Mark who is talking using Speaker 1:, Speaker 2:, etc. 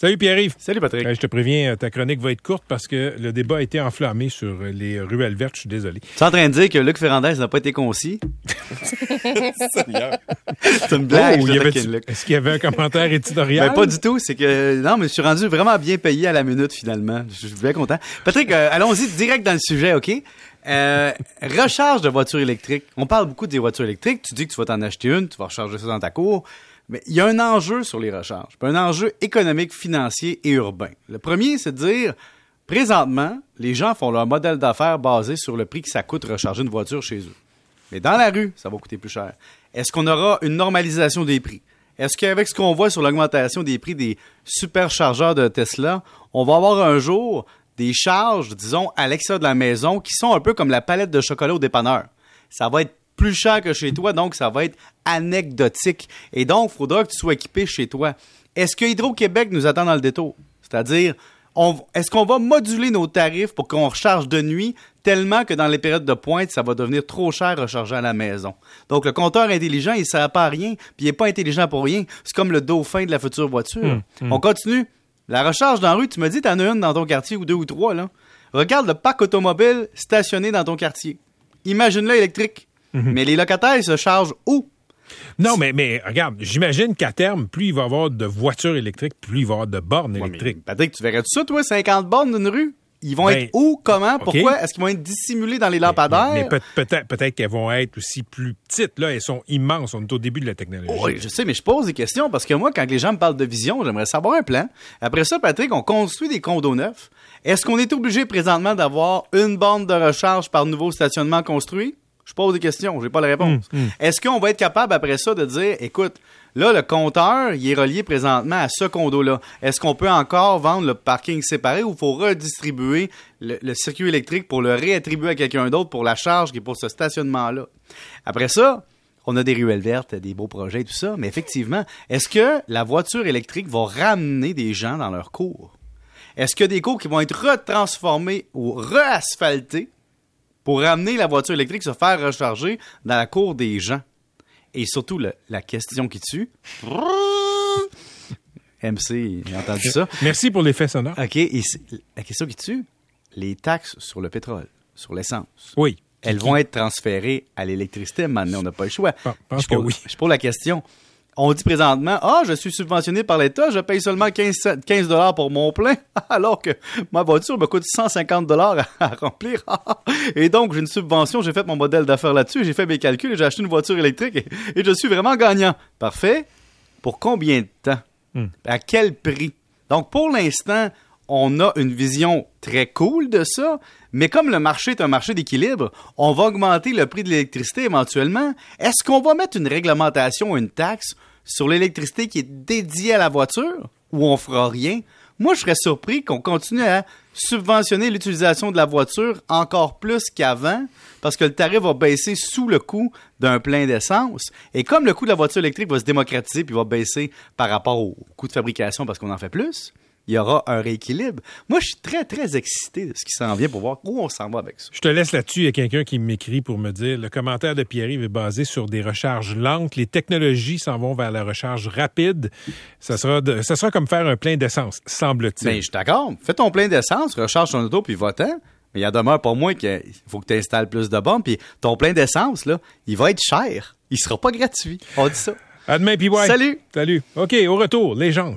Speaker 1: Salut Pierre-Yves.
Speaker 2: Salut Patrick.
Speaker 1: Euh, je te préviens, euh, ta chronique va être courte parce que le débat a été enflammé sur euh, les ruelles vertes. Je suis désolé.
Speaker 2: Tu es en train de dire que Luc Ferrandez n'a pas été concis? C'est une blague.
Speaker 1: Oh. Est-ce qu'il y avait un commentaire éditorial?
Speaker 2: Ben, pas du tout. C'est que, non, mais je suis rendu vraiment bien payé à la minute, finalement. Je suis bien content. Patrick, euh, allons-y direct dans le sujet, OK? Euh, recharge de voitures électriques. On parle beaucoup des voitures électriques. Tu dis que tu vas t'en acheter une, tu vas recharger ça dans ta cour. Mais il y a un enjeu sur les recharges. Un enjeu économique, financier et urbain. Le premier, c'est de dire, présentement, les gens font leur modèle d'affaires basé sur le prix que ça coûte recharger une voiture chez eux. Mais dans la rue, ça va coûter plus cher. Est-ce qu'on aura une normalisation des prix? Est-ce qu'avec ce qu'on voit sur l'augmentation des prix des superchargeurs de Tesla, on va avoir un jour des charges, disons, à l'extérieur de la maison qui sont un peu comme la palette de chocolat au dépanneur? Ça va être plus cher que chez toi, donc ça va être anecdotique. Et donc, il faudra que tu sois équipé chez toi. Est-ce que Hydro-Québec nous attend dans le détour? C'est-à-dire, on- est-ce qu'on va moduler nos tarifs pour qu'on recharge de nuit tellement que dans les périodes de pointe, ça va devenir trop cher recharger à la maison? Donc, le compteur intelligent, il ne sert pas à rien, puis il n'est pas intelligent pour rien. C'est comme le dauphin de la future voiture. On continue. La recharge dans la rue, tu me dis, tu en as une dans ton quartier ou deux ou trois, là. Regarde le parc automobile stationné dans ton quartier. Imagine-le électrique. Mais les locataires, ils se chargent où?
Speaker 1: Non, mais, mais regarde, j'imagine qu'à terme, plus il va y avoir de voitures électriques, plus il va y avoir de bornes
Speaker 2: Ouais, mais
Speaker 1: électriques.
Speaker 2: Patrick, tu verrais tout ça, toi, 50 bornes d'une rue? Ils vont
Speaker 1: Ben,
Speaker 2: être où? Comment? Pourquoi? Est-ce qu'ils vont être dissimulés dans les lampadaires?
Speaker 1: Mais peut- peut-être peut-être qu'elles vont être aussi plus petites. Là, elles sont immenses. On est au début de la technologie.
Speaker 2: Oui, je sais, mais je pose des questions parce que moi, quand les gens me parlent de vision, j'aimerais savoir un plan. Après ça, Patrick, on construit des condos neufs. Est-ce qu'on est obligé présentement d'avoir une borne de recharge par nouveau stationnement construit? Je pose des questions, j'ai pas la réponse. Est-ce qu'on va être capable après ça de dire, écoute, là, le compteur, il est relié présentement à ce condo-là. Est-ce qu'on peut encore vendre le parking séparé ou il faut redistribuer le, le circuit électrique pour le réattribuer à quelqu'un d'autre pour la charge qui est pour ce stationnement-là? Après ça, on a des ruelles vertes, des beaux projets, tout ça, mais effectivement, est-ce que la voiture électrique va ramener des gens dans leur cours? Est-ce qu'il y a des cours qui vont être retransformés ou reasphaltés pour ramener la voiture électrique se faire recharger dans la cour des gens? Et surtout, le- la question qui tue. MC, j'ai entendu ça.
Speaker 1: Merci pour l'effet sonore.
Speaker 2: OK, et la question qui tue, les taxes sur le pétrole, sur l'essence.
Speaker 1: Oui.
Speaker 2: Elles vont être transférées à l'électricité. Maintenant, on n'a pas le choix.
Speaker 1: Ah, je pense
Speaker 2: je
Speaker 1: que oui.
Speaker 2: Je pose la question. On dit présentement, ah, je suis subventionné par l'État, je paye seulement 15, cent- 15 dollars pour mon plein, alors que ma voiture me coûte 150 dollars à, remplir. et donc, j'ai une subvention, j'ai fait mon modèle d'affaires là-dessus, j'ai fait mes calculs et j'ai acheté une voiture électrique et, et je suis vraiment gagnant. Parfait. Pour combien de temps? À quel prix? Donc, pour l'instant, on a une vision très cool de ça, mais comme le marché est un marché d'équilibre, on va augmenter le prix de l'électricité éventuellement. Est-ce qu'on va mettre une réglementation une taxe sur l'électricité qui est dédiée à la voiture ou on fera rien? Moi, je serais surpris qu'on continue à subventionner l'utilisation de la voiture encore plus qu'avant parce que le tarif va baisser sous le coût d'un plein d'essence. Et comme le coût de la voiture électrique va se démocratiser puis va baisser par rapport au coût de fabrication parce qu'on en fait plus, il y aura un rééquilibre. Moi, je suis très, très excité de ce qui s'en vient pour voir où on s'en va avec ça.
Speaker 1: Je te laisse là-dessus. Il y a quelqu'un qui m'écrit pour me dire le commentaire de Pierre-Yves est basé sur des recharges lentes. Les technologies s'en vont vers la recharge rapide. Ça sera, de- ça sera comme faire un plein d'essence, semble-t-il.
Speaker 2: Mais Ben, je suis d'accord. Fais ton plein d'essence, recharge ton auto, puis va-t'en. Mais il en demeure pour moi qu'il faut que tu installes plus de bornes. Puis ton plein d'essence, là, il va être cher. Il sera pas gratuit. On dit ça.
Speaker 1: À demain, puis
Speaker 2: Salut.
Speaker 1: Salut. OK, au retour, les gens.